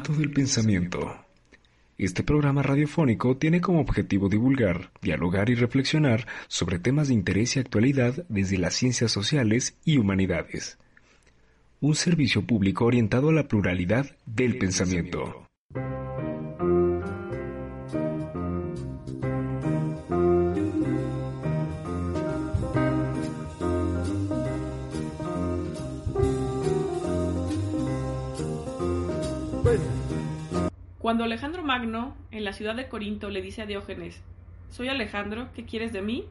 Carromato del Pensamiento. Este programa radiofónico tiene como objetivo divulgar, dialogar y reflexionar sobre temas de interés y actualidad desde las ciencias sociales y humanidades. Un servicio público orientado a la pluralidad del pensamiento. Cuando Alejandro Magno, en la ciudad de Corinto, le dice a Diógenes, Soy Alejandro, ¿qué quieres de mí?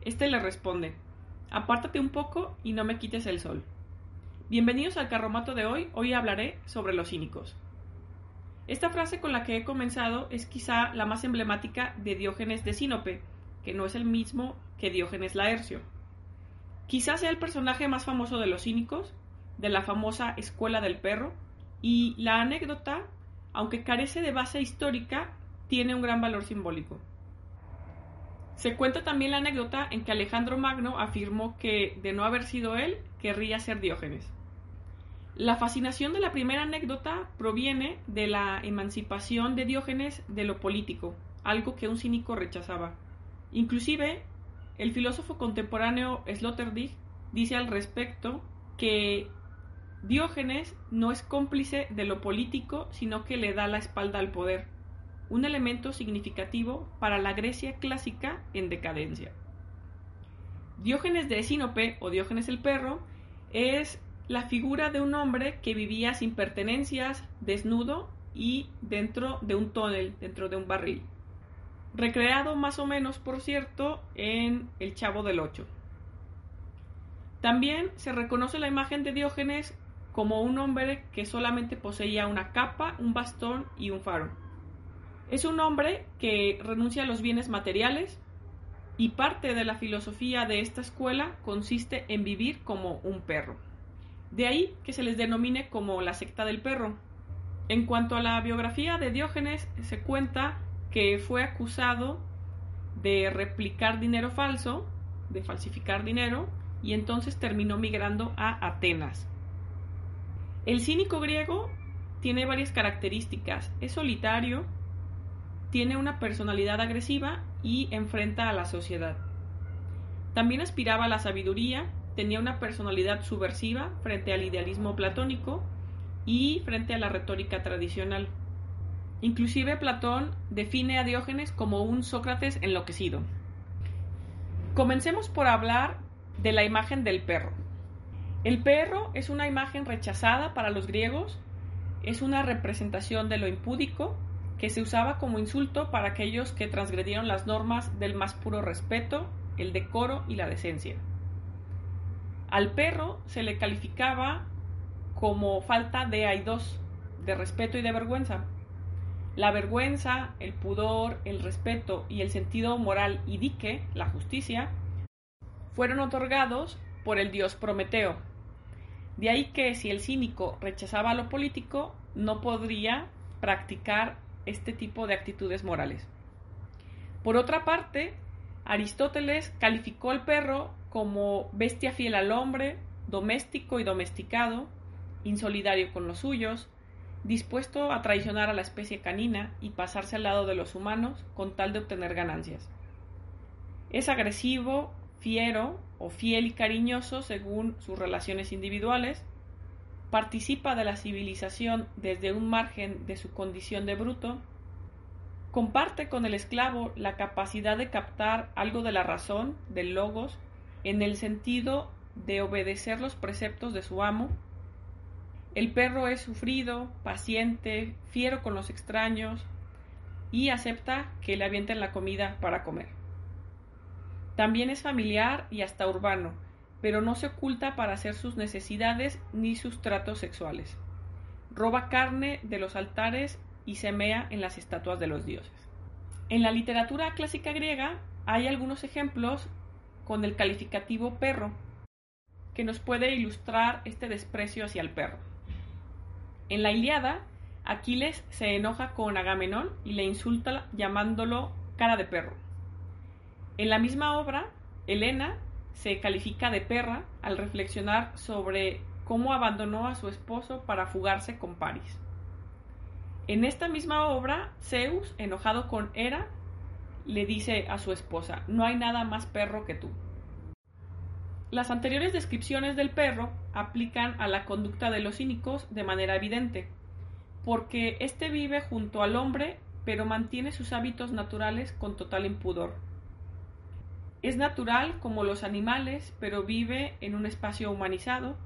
Este le responde, Apártate un poco y no me quites el sol. Bienvenidos al carromato de hoy, hoy hablaré sobre los cínicos. Esta frase con la que he comenzado es quizá la más emblemática de Diógenes de Sinope, que no es el mismo que Diógenes Laercio. Quizá sea el personaje más famoso de los cínicos, de la famosa Escuela del Perro, y la anécdota aunque carece de base histórica, tiene un gran valor simbólico. Se cuenta también la anécdota en que Alejandro Magno afirmó que, de no haber sido él, querría ser Diógenes. La fascinación de la primera anécdota proviene de la emancipación de Diógenes de lo político, algo que un cínico rechazaba. Inclusive, el filósofo contemporáneo Sloterdijk dice al respecto que Diógenes no es cómplice de lo político, sino que le da la espalda al poder, un elemento significativo para la Grecia clásica en decadencia. Diógenes de Sinope, o Diógenes el perro, es la figura de un hombre que vivía sin pertenencias, desnudo y dentro de un tonel, dentro de un barril. Recreado más o menos, por cierto, en El Chavo del Ocho. También se reconoce la imagen de Diógenes como un hombre que solamente poseía una capa, un bastón y un faro. Es un hombre que renuncia a los bienes materiales y parte de la filosofía de esta escuela consiste en vivir como un perro. De ahí que se les denomine como la secta del perro. En cuanto a la biografía de Diógenes, se cuenta que fue acusado de replicar dinero falso, de falsificar dinero, y entonces terminó migrando a Atenas. El cínico griego tiene varias características. Es solitario, tiene una personalidad agresiva y enfrenta a la sociedad. También aspiraba a la sabiduría, tenía una personalidad subversiva frente al idealismo platónico y frente a la retórica tradicional. Inclusive Platón define a Diógenes como un Sócrates enloquecido. Comencemos por hablar de la imagen del perro. El perro es una imagen rechazada para los griegos, es una representación de lo impúdico que se usaba como insulto para aquellos que transgredieron las normas del más puro respeto, el decoro y la decencia. Al perro se le calificaba como falta de hay dos, de respeto y de vergüenza. La vergüenza, el pudor, el respeto y el sentido moral y dique, la justicia, fueron otorgados por el dios Prometeo, de ahí que si el cínico rechazaba lo político, no podría practicar este tipo de actitudes morales. Por otra parte, Aristóteles calificó al perro como bestia fiel al hombre, doméstico y domesticado, insolidario con los suyos, dispuesto a traicionar a la especie canina y pasarse al lado de los humanos con tal de obtener ganancias. Es agresivo, fiero o fiel y cariñoso según sus relaciones individuales, participa de la civilización desde un margen de su condición de bruto, comparte con el esclavo la capacidad de captar algo de la razón, del logos, en el sentido de obedecer los preceptos de su amo, El perro es sufrido, paciente, fiero con los extraños y acepta que le avienten la comida para comer. También es familiar y hasta urbano, pero no se oculta para hacer sus necesidades ni sus tratos sexuales. Roba carne de los altares y semea en las estatuas de los dioses. En la literatura clásica griega hay algunos ejemplos con el calificativo perro, que nos puede ilustrar este desprecio hacia el perro. En la Iliada, Aquiles se enoja con Agamenón y le insulta llamándolo cara de perro. En la misma obra, Helena se califica de perra al reflexionar sobre cómo abandonó a su esposo para fugarse con París. En esta misma obra, Zeus, enojado con Hera, le dice a su esposa, no hay nada más perro que tú. Las anteriores descripciones del perro aplican a la conducta de los cínicos de manera evidente, porque éste vive junto al hombre, pero mantiene sus hábitos naturales con total impudor. Es natural como los animales, pero vive en un espacio humanizado,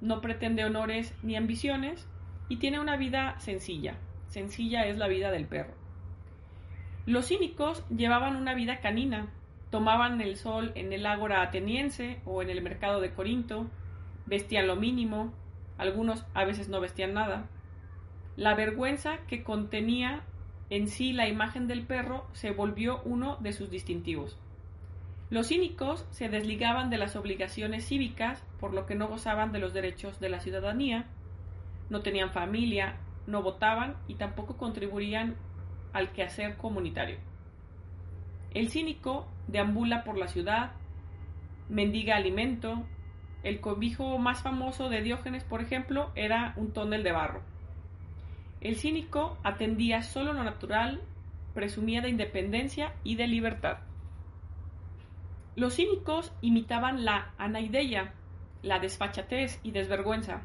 no pretende honores ni ambiciones y tiene una vida sencilla. Sencilla es la vida del perro. Los cínicos llevaban una vida canina, tomaban el sol en el ágora ateniense o en el mercado de Corinto, vestían lo mínimo, algunos a veces no vestían nada. La vergüenza que contenía en sí la imagen del perro se volvió uno de sus distintivos. Los cínicos se desligaban de las obligaciones cívicas, por lo que no gozaban de los derechos de la ciudadanía, no tenían familia, no votaban y tampoco contribuían al quehacer comunitario. El cínico deambula por la ciudad, mendiga alimento. El cobijo más famoso de Diógenes, por ejemplo, era un tonel de barro. El cínico atendía solo lo natural, presumía de independencia y de libertad. Los cínicos imitaban la anaideia, la desfachatez y desvergüenza.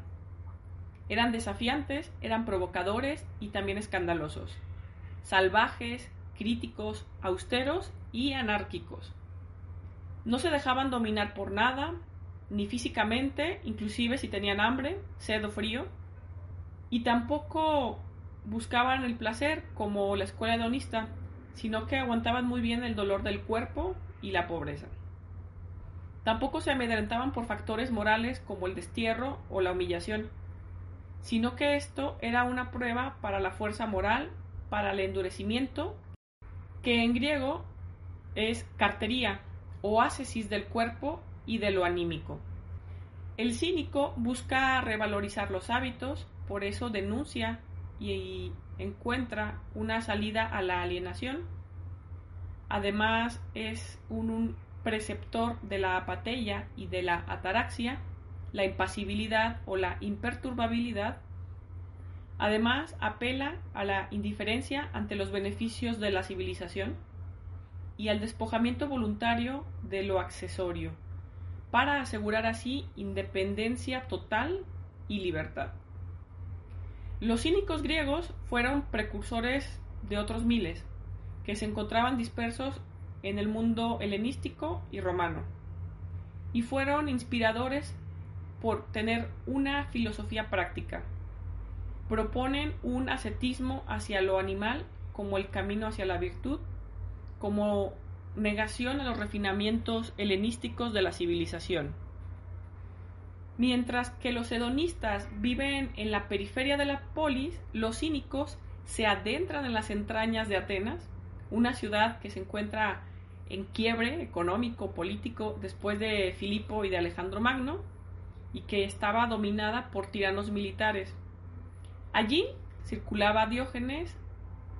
Eran desafiantes, eran provocadores y también escandalosos, salvajes, críticos, austeros y anárquicos. No se dejaban dominar por nada, ni físicamente, inclusive si tenían hambre, sed o frío, y tampoco buscaban el placer como la escuela hedonista, sino que aguantaban muy bien el dolor del cuerpo y la pobreza. Tampoco se amedrentaban por factores morales como el destierro o la humillación, sino que esto era una prueba para la fuerza moral, para el endurecimiento que en griego es cartería o ascesis del cuerpo y de lo anímico. El cínico busca revalorizar los hábitos, por eso denuncia y encuentra una salida a la alienación. Además es un, preceptor de la apatía y de la ataraxia, la impasibilidad o la imperturbabilidad Además, apela a la indiferencia ante los beneficios de la civilización y al despojamiento voluntario de lo accesorio, para asegurar así independencia total y libertad. Los cínicos griegos fueron precursores de otros miles, que se encontraban dispersos en el mundo helenístico y romano, y fueron inspiradores por tener una filosofía práctica proponen un ascetismo hacia lo animal como el camino hacia la virtud, como negación a los refinamientos helenísticos de la civilización. Mientras que los hedonistas viven en la periferia de la polis, los cínicos se adentran en las entrañas de Atenas, una ciudad que se encuentra en quiebre económico, político después de Filipo y de Alejandro Magno, y que estaba dominada por tiranos militares. Allí circulaba Diógenes,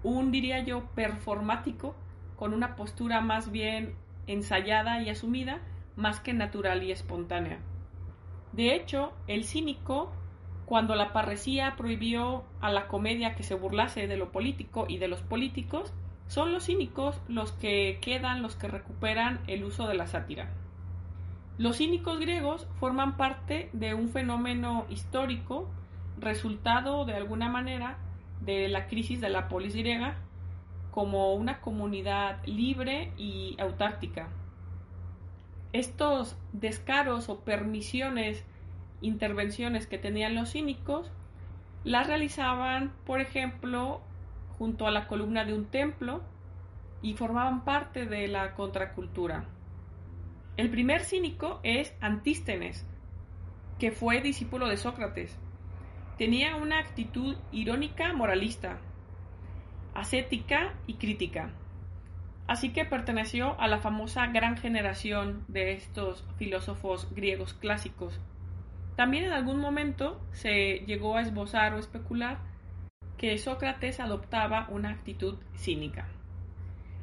un diría yo performático, con una postura más bien ensayada y asumida, más que natural y espontánea. De hecho, el cínico, cuando la parresía prohibió a la comedia que se burlase de lo político y de los políticos, son los cínicos los que quedan, los que recuperan el uso de la sátira. Los cínicos griegos forman parte de un fenómeno histórico resultado de alguna manera de la crisis de la polis griega como una comunidad libre y autártica. Estos descaros o permisiones, intervenciones que tenían los cínicos las realizaban, por ejemplo, junto a la columna de un templo y formaban parte de la contracultura. El primer cínico es Antístenes, que fue discípulo de Sócrates. Tenía una actitud irónica moralista, ascética y crítica. Así que perteneció a la famosa gran generación de estos filósofos griegos clásicos. También en algún momento se llegó a esbozar o especular que Sócrates adoptaba una actitud cínica.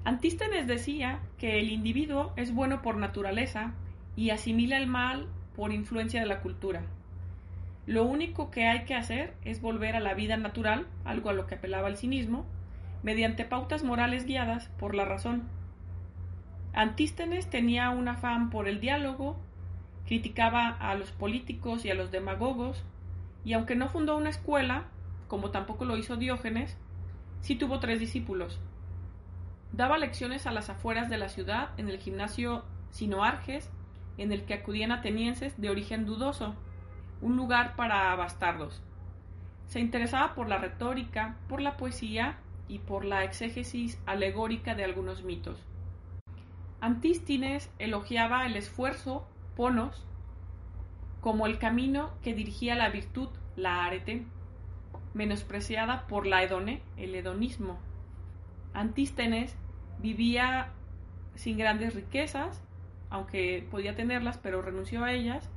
Antístenes decía que el individuo es bueno por naturaleza y asimila el mal por influencia de la cultura. Lo único que hay que hacer es volver a la vida natural, algo a lo que apelaba el cinismo, mediante pautas morales guiadas por la razón. Antístenes tenía un afán por el diálogo, criticaba a los políticos y a los demagogos, y aunque no fundó una escuela, como tampoco lo hizo Diógenes, sí tuvo tres discípulos. Daba lecciones a las afueras de la ciudad en el gimnasio Sinoarges, en el que acudían atenienses de origen dudoso, un lugar para bastardos. Se interesaba por la retórica, por la poesía y por la exégesis alegórica de algunos mitos. Antístines elogiaba el esfuerzo, ponos, como el camino que dirigía la virtud, la arete, menospreciada por la hedone, el hedonismo. Antístenes vivía sin grandes riquezas, aunque podía tenerlas, pero renunció a ellas.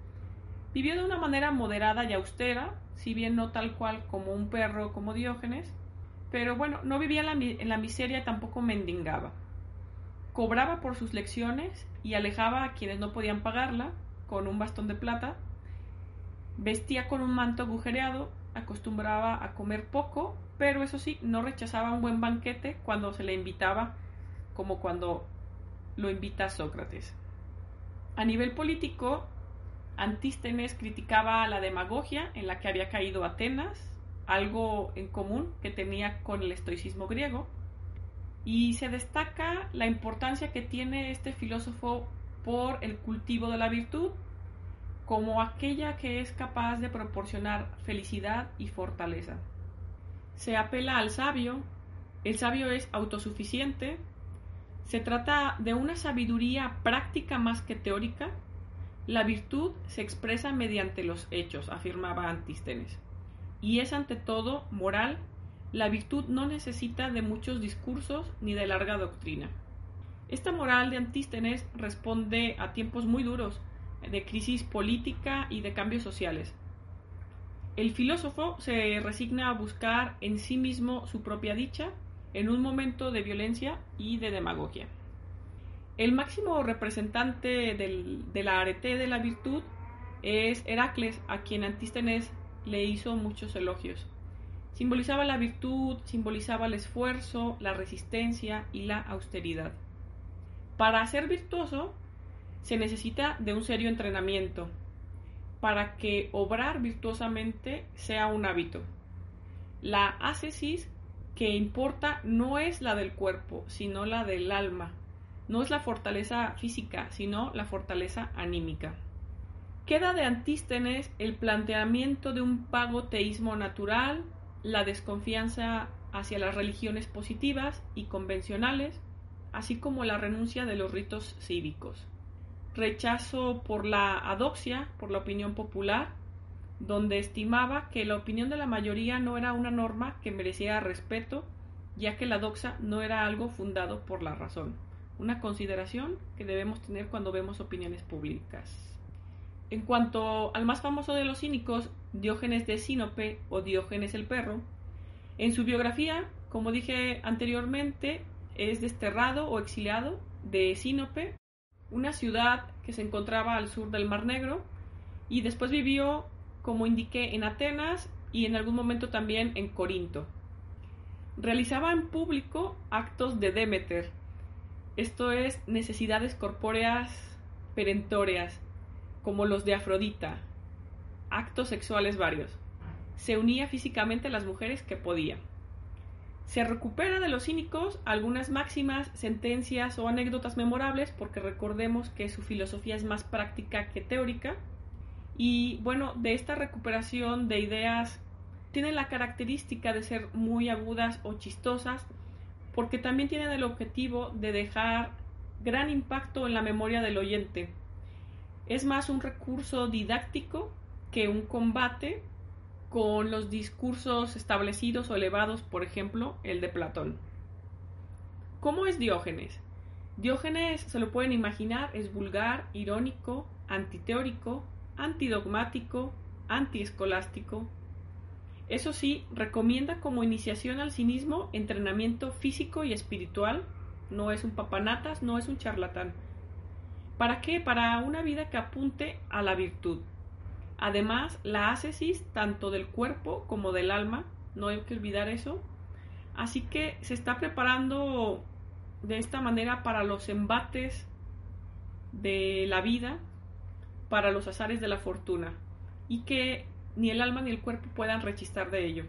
Vivió de una manera moderada y austera, si bien no tal cual como un perro como Diógenes, pero bueno, no vivía en la, miseria, tampoco mendigaba. Cobraba por sus lecciones y alejaba a quienes no podían pagarla con un bastón de plata. Vestía con un manto agujereado, acostumbraba a comer poco, pero eso sí, no rechazaba un buen banquete cuando se le invitaba, como cuando lo invita Sócrates. A nivel político, Antístenes criticaba la demagogia en la que había caído Atenas, algo en común que tenía con el estoicismo griego, y se destaca la importancia que tiene este filósofo por el cultivo de la virtud como aquella que es capaz de proporcionar felicidad y fortaleza. Se apela al sabio, el sabio es autosuficiente, se trata de una sabiduría práctica más que teórica, la virtud se expresa mediante los hechos, afirmaba Antístenes y es ante todo moral, la virtud no necesita de muchos discursos ni de larga doctrina. Esta moral de Antístenes responde a tiempos muy duros de crisis política y de cambios sociales. El filósofo se resigna a buscar en sí mismo su propia dicha en un momento de violencia y de demagogia. El máximo representante de la arete de la virtud es Heracles, a quien Antístenes le hizo muchos elogios. Simbolizaba la virtud, simbolizaba el esfuerzo, la resistencia y la austeridad. Para ser virtuoso se necesita de un serio entrenamiento, para que obrar virtuosamente sea un hábito. La ascesis que importa no es la del cuerpo, sino la del alma. No es la fortaleza física, sino la fortaleza anímica. Queda de Antístenes el planteamiento de un pago teísmo natural, la desconfianza hacia las religiones positivas y convencionales, así como la renuncia de los ritos cívicos. Rechazo por la adoxia, por la opinión popular, donde estimaba que la opinión de la mayoría no era una norma que merecía respeto, ya que la doxa no era algo fundado por la razón, una consideración que debemos tener cuando vemos opiniones públicas. En cuanto al más famoso de los cínicos, Diógenes de Sinope o Diógenes el perro, en su biografía, como dije anteriormente, es desterrado o exiliado de Sinope, una ciudad que se encontraba al sur del Mar Negro, y después vivió, como indiqué, en Atenas y en algún momento también en Corinto. Realizaba en público actos de Demeter, esto es, necesidades corpóreas perentorias, como los de Afrodita, actos sexuales varios. Se unía físicamente a las mujeres que podía. Se recupera de los cínicos algunas máximas, sentencias o anécdotas memorables, porque recordemos que su filosofía es más práctica que teórica. Y bueno, de esta recuperación de ideas tienen la característica de ser muy agudas o chistosas porque también tienen el objetivo de dejar gran impacto en la memoria del oyente. Es más un recurso didáctico que un combate con los discursos establecidos o elevados, por ejemplo, el de Platón. ¿Cómo es Diógenes? Diógenes, se lo pueden imaginar, es vulgar, irónico, antiteórico, antidogmático, antiescolástico. Eso sí, recomienda como iniciación al cinismo entrenamiento físico y espiritual. No es un papanatas, no es un charlatán. ¿Para qué? Para una vida que apunte a la virtud. Además, la ascesis tanto del cuerpo como del alma, no hay que olvidar eso. Así que se está preparando de esta manera para los embates de la vida, para los azares de la fortuna, y que ni el alma ni el cuerpo puedan rechistar de ello.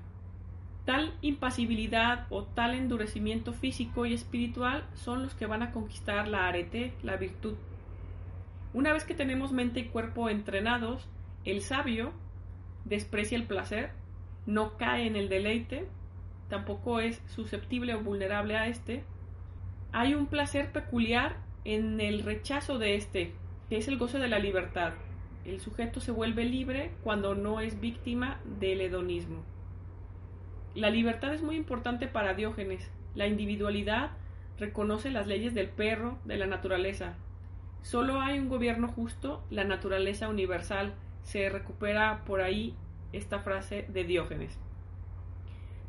Tal impasibilidad o tal endurecimiento físico y espiritual son los que van a conquistar la arete, la virtud. Una vez que tenemos mente y cuerpo entrenados, el sabio desprecia el placer, no cae en el deleite, tampoco es susceptible o vulnerable a este, hay un placer peculiar en el rechazo de este, que es el gozo de la libertad. El sujeto se vuelve libre cuando no es víctima del hedonismo. La libertad es muy importante para Diógenes. La individualidad reconoce las leyes del perro, de la naturaleza. Solo hay un gobierno justo, la naturaleza universal. Se recupera por ahí esta frase de Diógenes.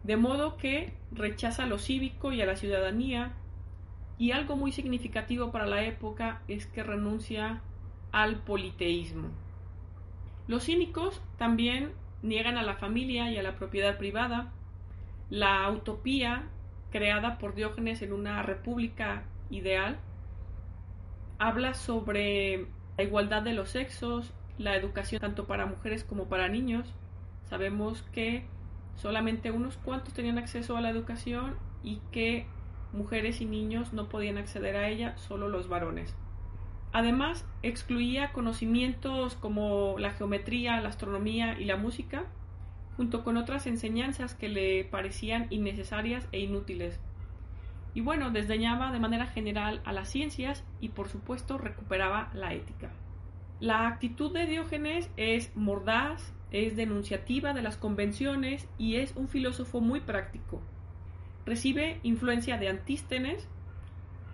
De modo que rechaza lo cívico y a la ciudadanía, y algo muy significativo para la época es que renuncia al politeísmo. Los cínicos también niegan a la familia y a la propiedad privada. La utopía creada por Diógenes en una república ideal habla sobre la igualdad de los sexos, la educación tanto para mujeres como para niños. Sabemos que solamente unos cuantos tenían acceso a la educación y que mujeres y niños no podían acceder a ella, solo los varones. Además, excluía conocimientos como la geometría, la astronomía y la música, junto con otras enseñanzas que le parecían innecesarias e inútiles. Y bueno, desdeñaba de manera general a las ciencias y por supuesto recuperaba la ética. La actitud de Diógenes es mordaz, es denunciativa de las convenciones y es un filósofo muy práctico recibe influencia de Antístenes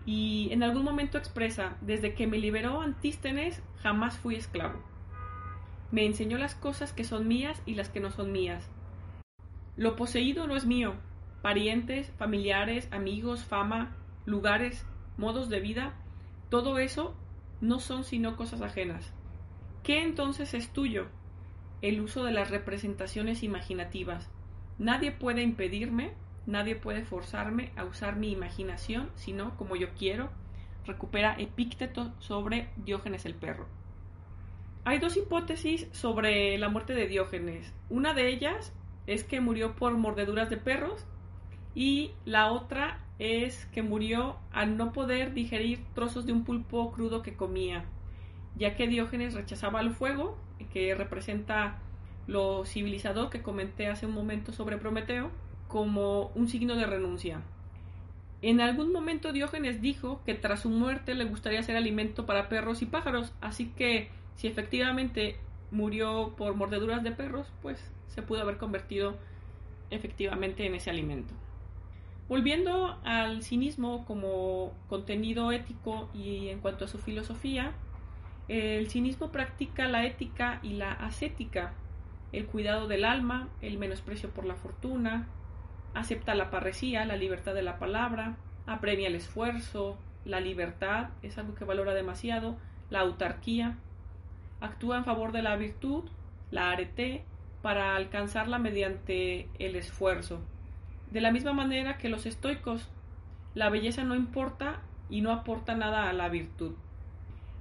y en algún momento expresa, desde que me liberó Antístenes jamás fui esclavo. Me enseñó las cosas que son mías y las que no son mías. Lo poseído no es mío. Parientes, familiares, amigos, fama, lugares, modos de vida, todo eso no son sino cosas ajenas. ¿Qué entonces es tuyo? El uso de las representaciones imaginativas. Nadie puede impedirme Nadie puede forzarme a usar mi imaginación, sino como yo quiero, recupera Epícteto sobre Diógenes el perro. Hay dos hipótesis sobre la muerte de Diógenes. Una de ellas es que murió por mordeduras de perros y la otra es que murió al no poder digerir trozos de un pulpo crudo que comía, ya que Diógenes rechazaba el fuego, que representa lo civilizador que comenté hace un momento sobre Prometeo, como un signo de renuncia. En algún momento Diógenes dijo que tras su muerte le gustaría ser alimento para perros y pájaros, así que si efectivamente murió por mordeduras de perros, pues se pudo haber convertido efectivamente en ese alimento. Volviendo al cinismo como contenido ético y en cuanto a su filosofía, el cinismo practica la ética y la ascética, el cuidado del alma, el menosprecio por la fortuna, acepta la parresía, la libertad de la palabra, apremia el esfuerzo, la libertad, es algo que valora demasiado, la autarquía, actúa en favor de la virtud, la arete, para alcanzarla mediante el esfuerzo. De la misma manera que los estoicos, la belleza no importa y no aporta nada a la virtud.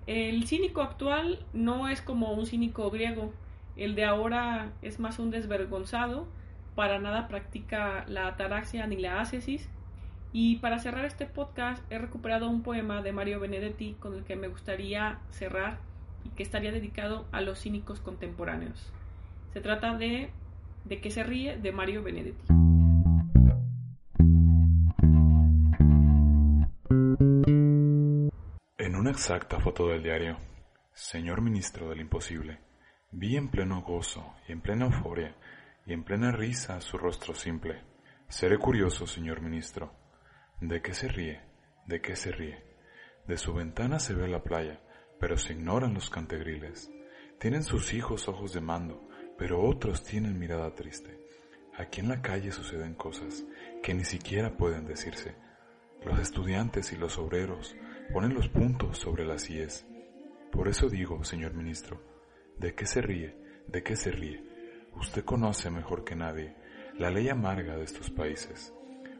El cínico actual no es como un cínico griego, el de ahora es más un desvergonzado, para nada practica la ataraxia ni la ascesis. Y para cerrar este podcast he recuperado un poema de Mario Benedetti con el que me gustaría cerrar y que estaría dedicado a los cínicos contemporáneos. Se trata de De qué se ríe de Mario Benedetti. Exacta foto del diario, señor ministro del imposible, vi en pleno gozo y en plena euforia y en plena risa su rostro simple. Seré curioso, señor ministro. ¿De qué se ríe? ¿De qué se ríe? De su ventana se ve la playa, pero se ignoran los cantegriles. Tienen sus hijos ojos de mando, pero otros tienen mirada triste. Aquí en la calle suceden cosas que ni siquiera pueden decirse. Los estudiantes y los obreros ponen los puntos sobre las IES. Por eso digo, señor ministro, ¿de qué se ríe? ¿De qué se ríe? Usted conoce mejor que nadie la ley amarga de estos países.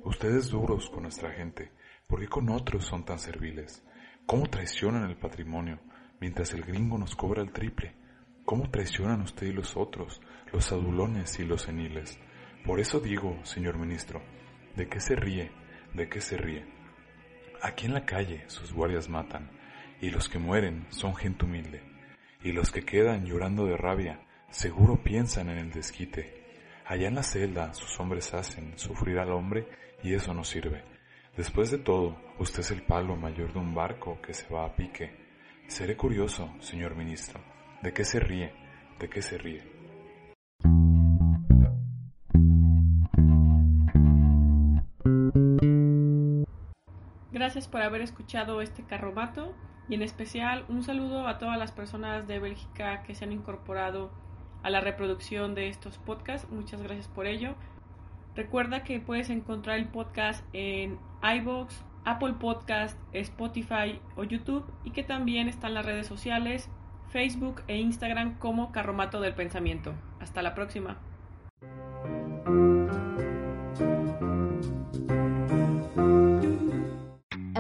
Ustedes duros con nuestra gente, ¿por qué con otros son tan serviles? ¿Cómo traicionan el patrimonio mientras el gringo nos cobra el triple? ¿Cómo traicionan usted y los otros, los adulones y los seniles? Por eso digo, señor ministro, ¿de qué se ríe? ¿De qué se ríe? Aquí en la calle sus guardias matan, y los que mueren son gente humilde, y los que quedan llorando de rabia seguro piensan en el desquite. Allá en la celda sus hombres hacen sufrir al hombre y eso no sirve. Después de todo, usted es el palo mayor de un barco que se va a pique. Seré curioso, señor ministro, ¿de qué se ríe? ¿De qué se ríe? Gracias por haber escuchado este carromato y en especial un saludo a todas las personas de Bélgica que se han incorporado a la reproducción de estos podcasts. Muchas gracias por ello. Recuerda que puedes encontrar el podcast en iBox, Apple Podcast, Spotify o YouTube y que también están las redes sociales, Facebook e Instagram como Carromato del Pensamiento. Hasta la próxima.